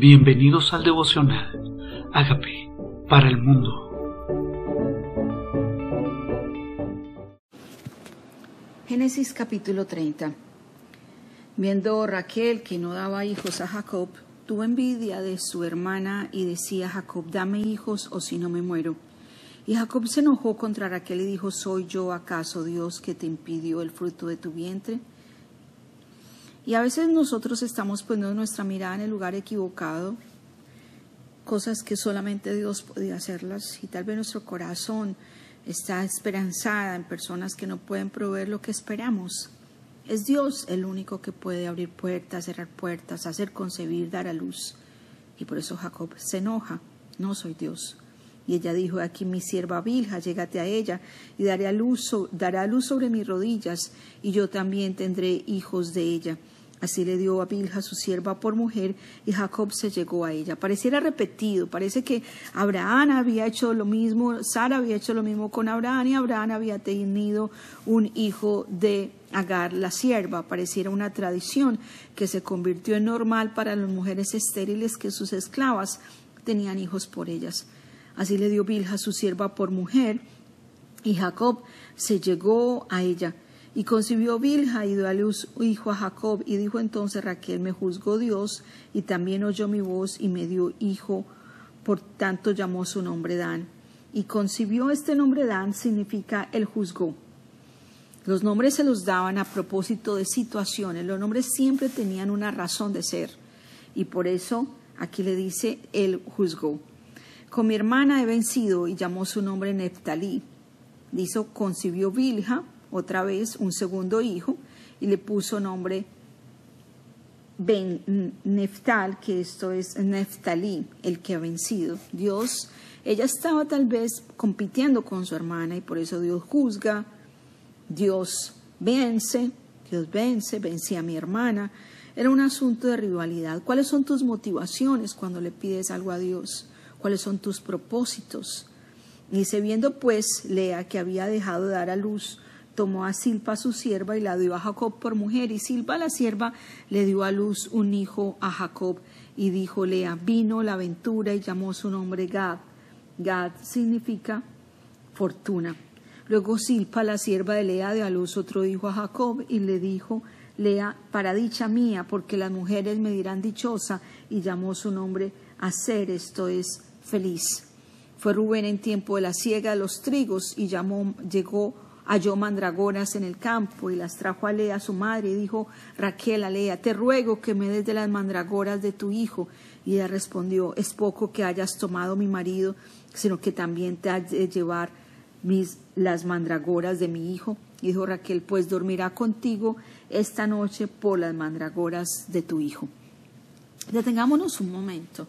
Bienvenidos al devocional. Hágame para el mundo. Génesis capítulo 30. Viendo Raquel que no daba hijos a Jacob, tuvo envidia de su hermana y decía a Jacob, dame hijos o si no me muero. Y Jacob se enojó contra Raquel y dijo, ¿soy yo acaso Dios que te impidió el fruto de tu vientre? Y a veces nosotros estamos poniendo nuestra mirada en el lugar equivocado, cosas que solamente Dios podía hacerlas y tal vez nuestro corazón está esperanzada en personas que no pueden proveer lo que esperamos. Es Dios el único que puede abrir puertas, cerrar puertas, hacer concebir, dar a luz. Y por eso Jacob se enoja, no soy Dios. Y ella dijo, aquí mi sierva Bilja, llégate a ella y daré a luz, dará luz sobre mis rodillas, y yo también tendré hijos de ella. Así le dio a Bilha su sierva por mujer y Jacob se llegó a ella. Pareciera repetido, parece que Abraham había hecho lo mismo, Sara había hecho lo mismo con Abraham y Abraham había tenido un hijo de Agar, la sierva. Pareciera una tradición que se convirtió en normal para las mujeres estériles que sus esclavas tenían hijos por ellas. Así le dio Bilha su sierva por mujer y Jacob se llegó a ella. Y concibió Bilha y dio a luz hijo a Jacob. Y dijo entonces Raquel, me juzgó Dios y también oyó mi voz y me dio hijo. Por tanto llamó su nombre Dan. Y concibió este nombre Dan significa el juzgó. Los nombres se los daban a propósito de situaciones. Los nombres siempre tenían una razón de ser. Y por eso aquí le dice el juzgó. Con mi hermana he vencido y llamó su nombre Neftalí. Dice, concibió Bilha otra vez un segundo hijo y le puso nombre Ben Neftal, que esto es Neftalí, el que ha vencido. Dios, ella estaba tal vez compitiendo con su hermana y por eso Dios juzga, Dios vence, Dios vence, vence a mi hermana. Era un asunto de rivalidad. ¿Cuáles son tus motivaciones cuando le pides algo a Dios? ¿Cuáles son tus propósitos? Dice, viendo pues Lea que había dejado de dar a luz tomó a Silpa su sierva y la dio a Jacob por mujer, y Silpa la sierva le dio a luz un hijo a Jacob, y dijo Lea, vino la aventura y llamó su nombre Gad. Gad significa fortuna. Luego Silpa, la sierva de Lea, dio a luz otro hijo a Jacob, y le dijo, Lea, para dicha mía, porque las mujeres me dirán dichosa, y llamó su nombre Aser, esto es feliz. Fue Rubén en tiempo de la siega de los trigos, y llamó, llegó halló mandragoras en el campo y las trajo a Lea su madre y dijo Raquel a Lea, te ruego que me des de las mandragoras de tu hijo. Y ella respondió, es poco que hayas tomado mi marido, sino que también te has de llevar mis, las mandragoras de mi hijo. Y dijo Raquel, pues dormirá contigo esta noche por las mandragoras de tu hijo. Detengámonos un momento.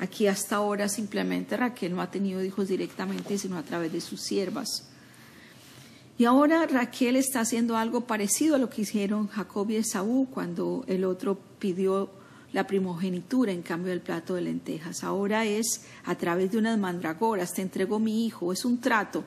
Aquí hasta ahora simplemente Raquel no ha tenido hijos directamente, sino a través de sus siervas. Y ahora Raquel está haciendo algo parecido a lo que hicieron Jacob y Esaú cuando el otro pidió la primogenitura en cambio del plato de lentejas. Ahora es a través de unas mandragoras, te entrego mi hijo, es un trato.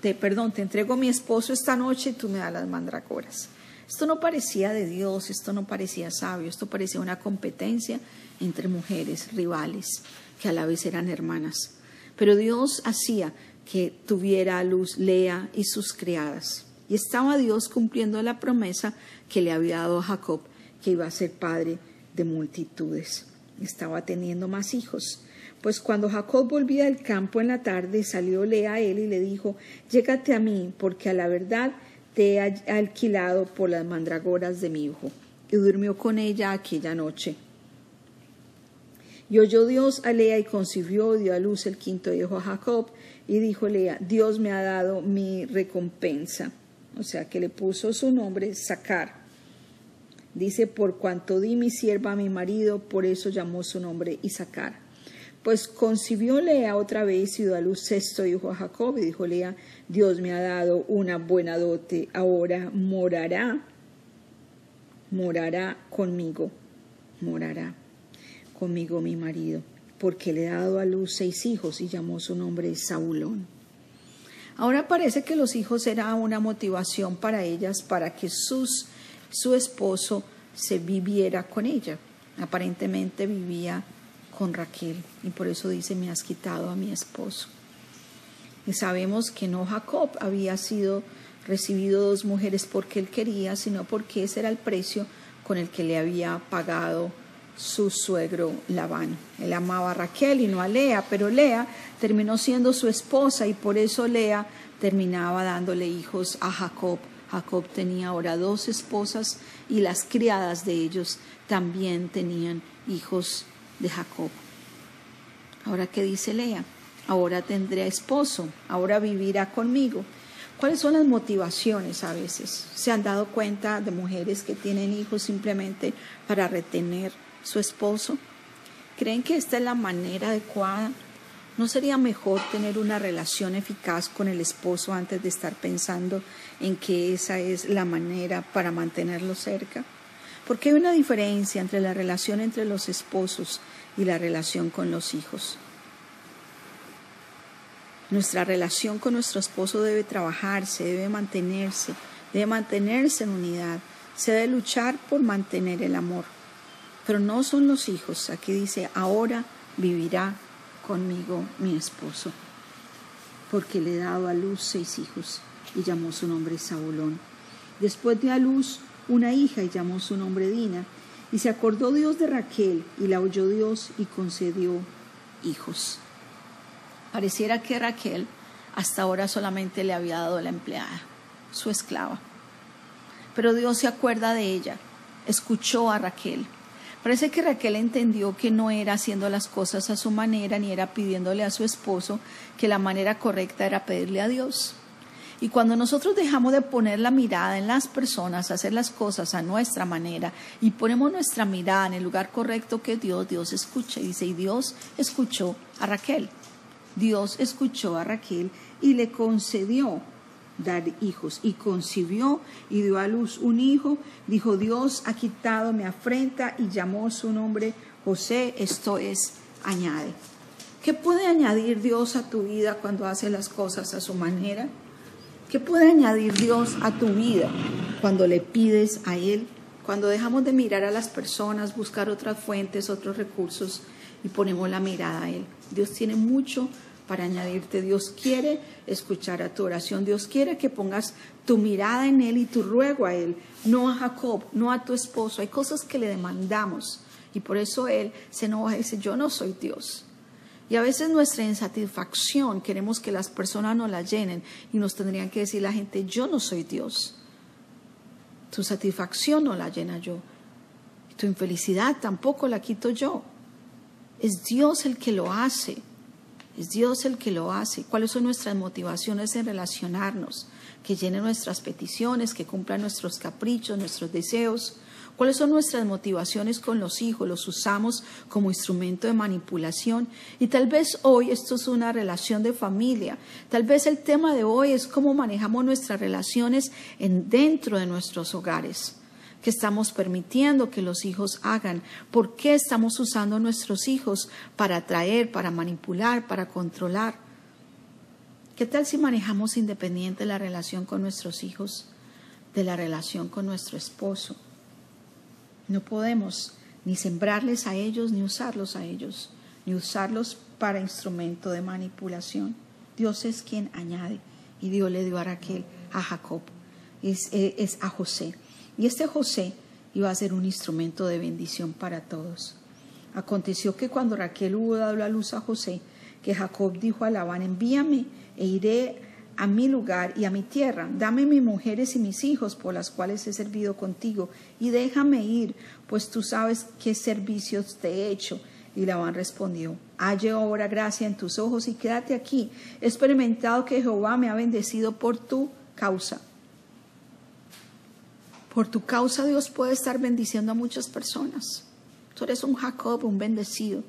te, perdón, te entrego mi esposo esta noche y tú me das las mandragoras. Esto no parecía de Dios, esto no parecía sabio, esto parecía una competencia entre mujeres rivales que a la vez eran hermanas. Pero Dios hacía que tuviera a luz Lea y sus criadas. Y estaba Dios cumpliendo la promesa que le había dado a Jacob, que iba a ser padre de multitudes. Estaba teniendo más hijos. Pues cuando Jacob volvía del campo en la tarde, salió Lea a él y le dijo, Llégate a mí, porque a la verdad te he alquilado por las mandragoras de mi hijo. Y durmió con ella aquella noche. Y oyó Dios a Lea y concibió dio a luz el quinto hijo a Jacob. Y dijo Lea, Dios me ha dado mi recompensa. O sea que le puso su nombre Sacar. Dice, por cuanto di mi sierva a mi marido, por eso llamó su nombre Isaacar. Pues concibió Lea otra vez y dio a luz sexto hijo a Jacob. Y dijo Lea, Dios me ha dado una buena dote, ahora morará, morará conmigo, morará conmigo mi marido, porque le he dado a luz seis hijos y llamó su nombre Saulón. Ahora parece que los hijos eran una motivación para ellas para que sus, su esposo se viviera con ella. Aparentemente vivía con Raquel. Y por eso dice, me has quitado a mi esposo. Y sabemos que no Jacob había sido recibido dos mujeres porque él quería, sino porque ese era el precio con el que le había pagado su suegro Labán. Él amaba a Raquel y no a Lea, pero Lea terminó siendo su esposa y por eso Lea terminaba dándole hijos a Jacob. Jacob tenía ahora dos esposas y las criadas de ellos también tenían hijos de Jacob. Ahora, ¿qué dice Lea? Ahora tendré esposo, ahora vivirá conmigo. ¿Cuáles son las motivaciones a veces? ¿Se han dado cuenta de mujeres que tienen hijos simplemente para retener su esposo? ¿Creen que esta es la manera adecuada? ¿No sería mejor tener una relación eficaz con el esposo antes de estar pensando en que esa es la manera para mantenerlo cerca? Porque hay una diferencia entre la relación entre los esposos y la relación con los hijos. Nuestra relación con nuestro esposo debe trabajarse, debe mantenerse, debe mantenerse en unidad, se debe luchar por mantener el amor. Pero no son los hijos. Aquí dice, ahora vivirá conmigo mi esposo, porque le he dado a luz seis hijos y llamó su nombre Saulón. Después dio a luz una hija y llamó su nombre Dina. Y se acordó Dios de Raquel y la oyó Dios y concedió hijos. Pareciera que Raquel hasta ahora solamente le había dado la empleada, su esclava. Pero Dios se acuerda de ella, escuchó a Raquel. Parece que Raquel entendió que no era haciendo las cosas a su manera ni era pidiéndole a su esposo, que la manera correcta era pedirle a Dios. Y cuando nosotros dejamos de poner la mirada en las personas, hacer las cosas a nuestra manera y ponemos nuestra mirada en el lugar correcto que Dios, Dios escucha. Y dice, y Dios escuchó a Raquel. Dios escuchó a Raquel y le concedió dar hijos y concibió y dio a luz un hijo. Dijo, Dios ha quitado mi afrenta y llamó su nombre José, esto es, añade. ¿Qué puede añadir Dios a tu vida cuando hace las cosas a su manera? ¿Qué puede añadir Dios a tu vida cuando le pides a Él? Cuando dejamos de mirar a las personas, buscar otras fuentes, otros recursos y ponemos la mirada a Él. Dios tiene mucho para añadirte. Dios quiere escuchar a tu oración. Dios quiere que pongas tu mirada en Él y tu ruego a Él, no a Jacob, no a tu esposo. Hay cosas que le demandamos y por eso Él se enoja y dice, yo no soy Dios. Y a veces nuestra insatisfacción queremos que las personas nos la llenen y nos tendrían que decir la gente, yo no soy Dios. Tu satisfacción no la llena yo. Tu infelicidad tampoco la quito yo. Es Dios el que lo hace. Es Dios el que lo hace. ¿Cuáles son nuestras motivaciones en relacionarnos? Que llene nuestras peticiones, que cumpla nuestros caprichos, nuestros deseos. ¿Cuáles son nuestras motivaciones con los hijos? Los usamos como instrumento de manipulación. Y tal vez hoy esto es una relación de familia. Tal vez el tema de hoy es cómo manejamos nuestras relaciones en, dentro de nuestros hogares que estamos permitiendo que los hijos hagan, por qué estamos usando a nuestros hijos para atraer, para manipular, para controlar. ¿Qué tal si manejamos independiente la relación con nuestros hijos de la relación con nuestro esposo? No podemos ni sembrarles a ellos, ni usarlos a ellos, ni usarlos para instrumento de manipulación. Dios es quien añade, y Dios le dio a Raquel, a Jacob, es, es a José. Y este José iba a ser un instrumento de bendición para todos. Aconteció que cuando Raquel hubo dado la luz a José, que Jacob dijo a Labán, envíame e iré a mi lugar y a mi tierra, dame mis mujeres y mis hijos por las cuales he servido contigo, y déjame ir, pues tú sabes qué servicios te he hecho. Y Labán respondió, halle ahora gracia en tus ojos y quédate aquí. He experimentado que Jehová me ha bendecido por tu causa. Por tu causa Dios puede estar bendiciendo a muchas personas. Tú eres un Jacob, un bendecido,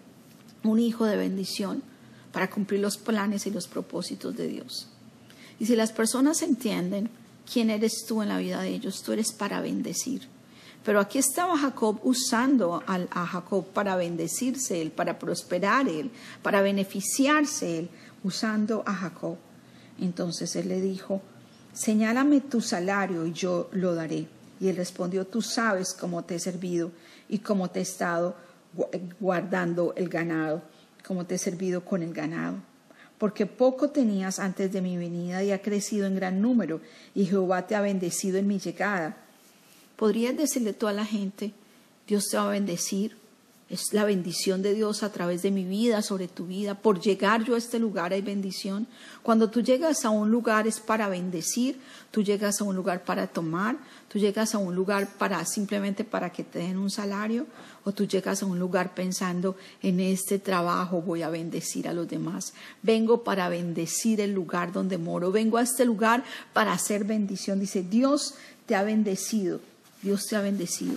un hijo de bendición para cumplir los planes y los propósitos de Dios. Y si las personas entienden quién eres tú en la vida de ellos, tú eres para bendecir. Pero aquí estaba Jacob usando a, Jacob para bendecirse él, para prosperar él, para beneficiarse él, usando a Jacob. Entonces él le dijo, señálame tu salario y yo lo daré. Y él respondió, tú sabes cómo te he servido y cómo te he estado guardando el ganado, como te he servido con el ganado. Porque poco tenías antes de mi venida y ha crecido en gran número, y Jehová te ha bendecido en mi llegada. ¿Podrías decirle tú a la gente, Dios te va a bendecir? Es la bendición de Dios a través de mi vida, sobre tu vida. Por llegar yo a este lugar hay bendición. Cuando tú llegas a un lugar es para bendecir, tú llegas a un lugar para tomar, tú llegas a un lugar para simplemente para que te den un salario, o tú llegas a un lugar pensando en este trabajo voy a bendecir a los demás. Vengo para bendecir el lugar donde moro. Vengo a este lugar para hacer bendición. Dice, Dios te ha bendecido. Dios te ha bendecido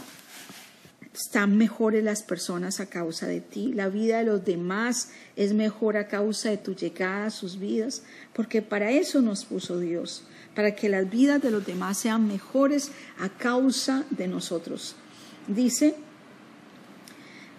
están mejores las personas a causa de ti. La vida de los demás es mejor a causa de tu llegada a sus vidas, porque para eso nos puso Dios, para que las vidas de los demás sean mejores a causa de nosotros. Dice,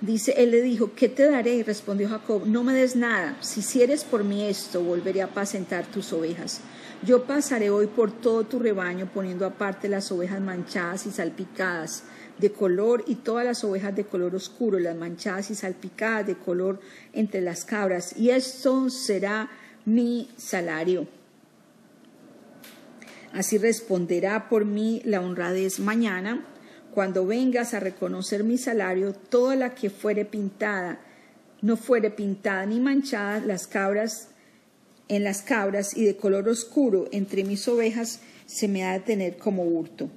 dice, él le dijo, ¿qué te daré? Respondió Jacob, no me des nada. Si hicieres por mí esto, volveré a apacentar tus ovejas. Yo pasaré hoy por todo tu rebaño, poniendo aparte las ovejas manchadas y salpicadas de color y todas las ovejas de color oscuro, las manchadas y salpicadas de color entre las cabras, y esto será mi salario. Así responderá por mí la honradez mañana, cuando vengas a reconocer mi salario, toda la que fuere pintada, no fuere pintada ni manchada, las cabras en las cabras y de color oscuro entre mis ovejas se me ha de tener como hurto.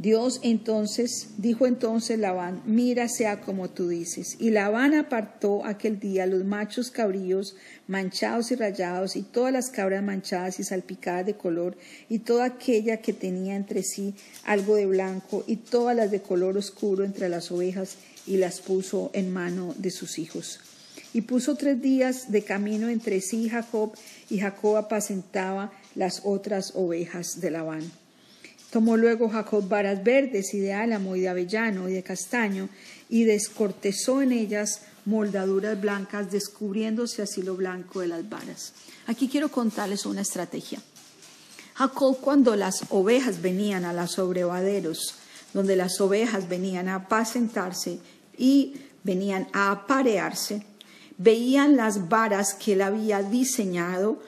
Dios entonces dijo entonces Labán, mira sea como tú dices. Y Labán apartó aquel día los machos cabríos manchados y rayados y todas las cabras manchadas y salpicadas de color y toda aquella que tenía entre sí algo de blanco y todas las de color oscuro entre las ovejas y las puso en mano de sus hijos. Y puso tres días de camino entre sí Jacob y Jacob apacentaba las otras ovejas de Labán. Tomó luego Jacob varas verdes y de álamo y de avellano y de castaño y descortezó en ellas moldaduras blancas, descubriéndose así lo blanco de las varas. Aquí quiero contarles una estrategia. Jacob cuando las ovejas venían a los sobrevaderos, donde las ovejas venían a apacentarse y venían a aparearse, veían las varas que él había diseñado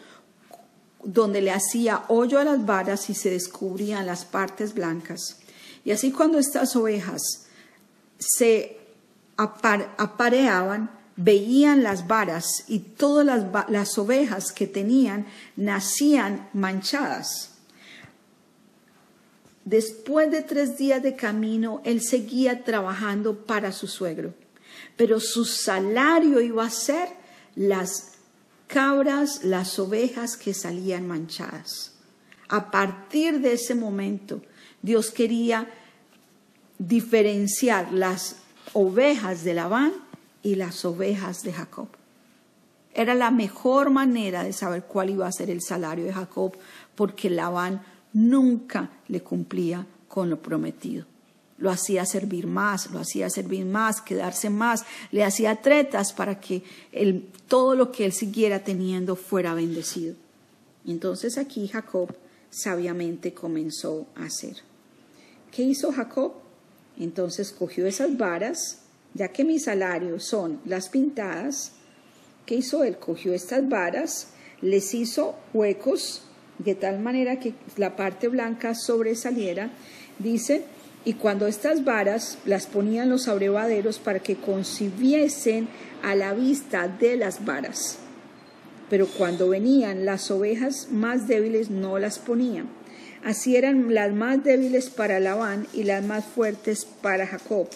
donde le hacía hoyo a las varas y se descubrían las partes blancas. Y así cuando estas ovejas se apareaban, veían las varas y todas las, las ovejas que tenían nacían manchadas. Después de tres días de camino, él seguía trabajando para su suegro, pero su salario iba a ser las cabras, las ovejas que salían manchadas. A partir de ese momento, Dios quería diferenciar las ovejas de Labán y las ovejas de Jacob. Era la mejor manera de saber cuál iba a ser el salario de Jacob, porque Labán nunca le cumplía con lo prometido lo hacía servir más, lo hacía servir más, quedarse más, le hacía tretas para que todo lo que él siguiera teniendo fuera bendecido. entonces aquí Jacob sabiamente comenzó a hacer. ¿Qué hizo Jacob? Entonces cogió esas varas, ya que mi salario son las pintadas, ¿qué hizo él? Cogió estas varas, les hizo huecos de tal manera que la parte blanca sobresaliera, dice, y cuando estas varas las ponían los abrevaderos para que concibiesen a la vista de las varas. Pero cuando venían las ovejas más débiles no las ponían. Así eran las más débiles para Labán y las más fuertes para Jacob.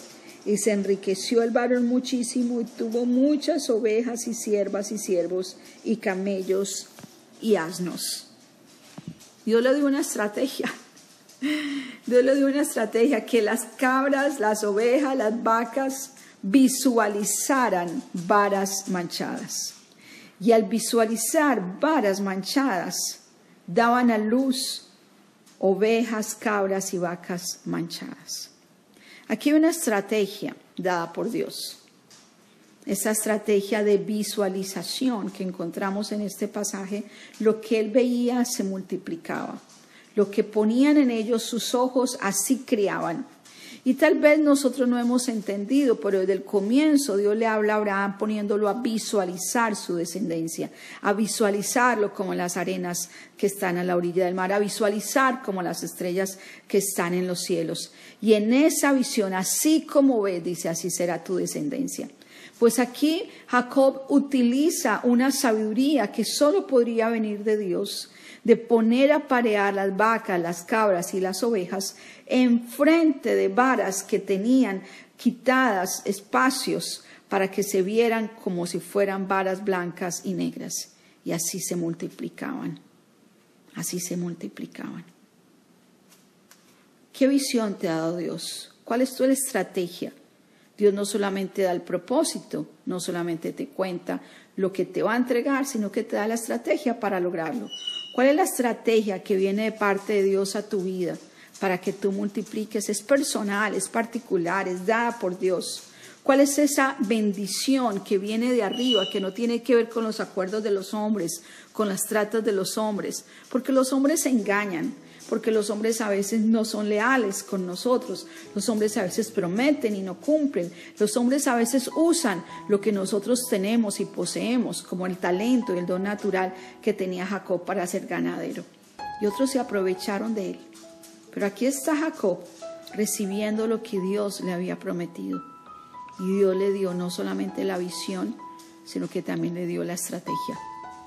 Y se enriqueció el varón muchísimo y tuvo muchas ovejas y siervas y siervos y camellos y asnos. Dios le dio una estrategia Dios le dio una estrategia que las cabras, las ovejas, las vacas visualizaran varas manchadas. Y al visualizar varas manchadas, daban a luz ovejas, cabras y vacas manchadas. Aquí hay una estrategia dada por Dios. Esa estrategia de visualización que encontramos en este pasaje, lo que él veía se multiplicaba. Lo que ponían en ellos sus ojos, así criaban. Y tal vez nosotros no hemos entendido, pero desde el comienzo Dios le habla a Abraham poniéndolo a visualizar su descendencia, a visualizarlo como las arenas que están a la orilla del mar, a visualizar como las estrellas que están en los cielos. Y en esa visión, así como ves, dice, así será tu descendencia. Pues aquí Jacob utiliza una sabiduría que solo podría venir de Dios, de poner a parear las vacas, las cabras y las ovejas enfrente de varas que tenían quitadas espacios para que se vieran como si fueran varas blancas y negras. Y así se multiplicaban. Así se multiplicaban. ¿Qué visión te ha dado Dios? ¿Cuál es tu estrategia? Dios no solamente da el propósito, no solamente te cuenta lo que te va a entregar, sino que te da la estrategia para lograrlo. ¿Cuál es la estrategia que viene de parte de Dios a tu vida para que tú multipliques? Es personal, es particular, es dada por Dios. ¿Cuál es esa bendición que viene de arriba, que no tiene que ver con los acuerdos de los hombres, con las tratas de los hombres? Porque los hombres se engañan porque los hombres a veces no son leales con nosotros, los hombres a veces prometen y no cumplen, los hombres a veces usan lo que nosotros tenemos y poseemos, como el talento y el don natural que tenía Jacob para ser ganadero. Y otros se aprovecharon de él. Pero aquí está Jacob recibiendo lo que Dios le había prometido. Y Dios le dio no solamente la visión, sino que también le dio la estrategia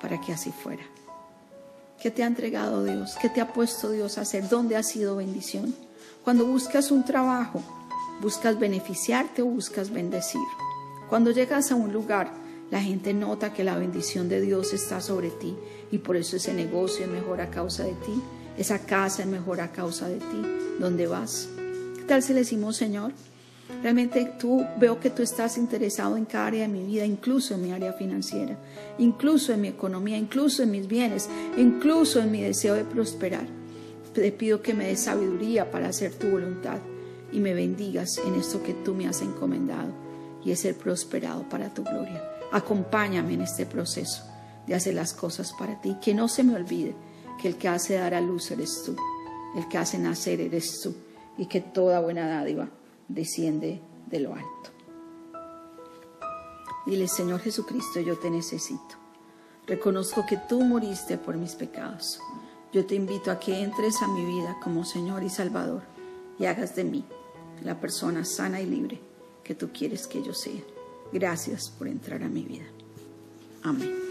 para que así fuera. ¿Qué te ha entregado Dios? ¿Qué te ha puesto Dios a hacer? ¿Dónde ha sido bendición? Cuando buscas un trabajo, ¿buscas beneficiarte o buscas bendecir? Cuando llegas a un lugar, la gente nota que la bendición de Dios está sobre ti y por eso ese negocio es mejor a causa de ti, esa casa es mejor a causa de ti. ¿Dónde vas? ¿Qué tal si le decimos, Señor? Realmente tú veo que tú estás interesado en cada área de mi vida, incluso en mi área financiera, incluso en mi economía, incluso en mis bienes, incluso en mi deseo de prosperar. Te pido que me des sabiduría para hacer tu voluntad y me bendigas en esto que tú me has encomendado y es ser prosperado para tu gloria. Acompáñame en este proceso de hacer las cosas para ti. Que no se me olvide que el que hace dar a luz eres tú, el que hace nacer eres tú y que toda buena dádiva desciende de lo alto. Dile, Señor Jesucristo, yo te necesito. Reconozco que tú moriste por mis pecados. Yo te invito a que entres a mi vida como Señor y Salvador y hagas de mí la persona sana y libre que tú quieres que yo sea. Gracias por entrar a mi vida. Amén.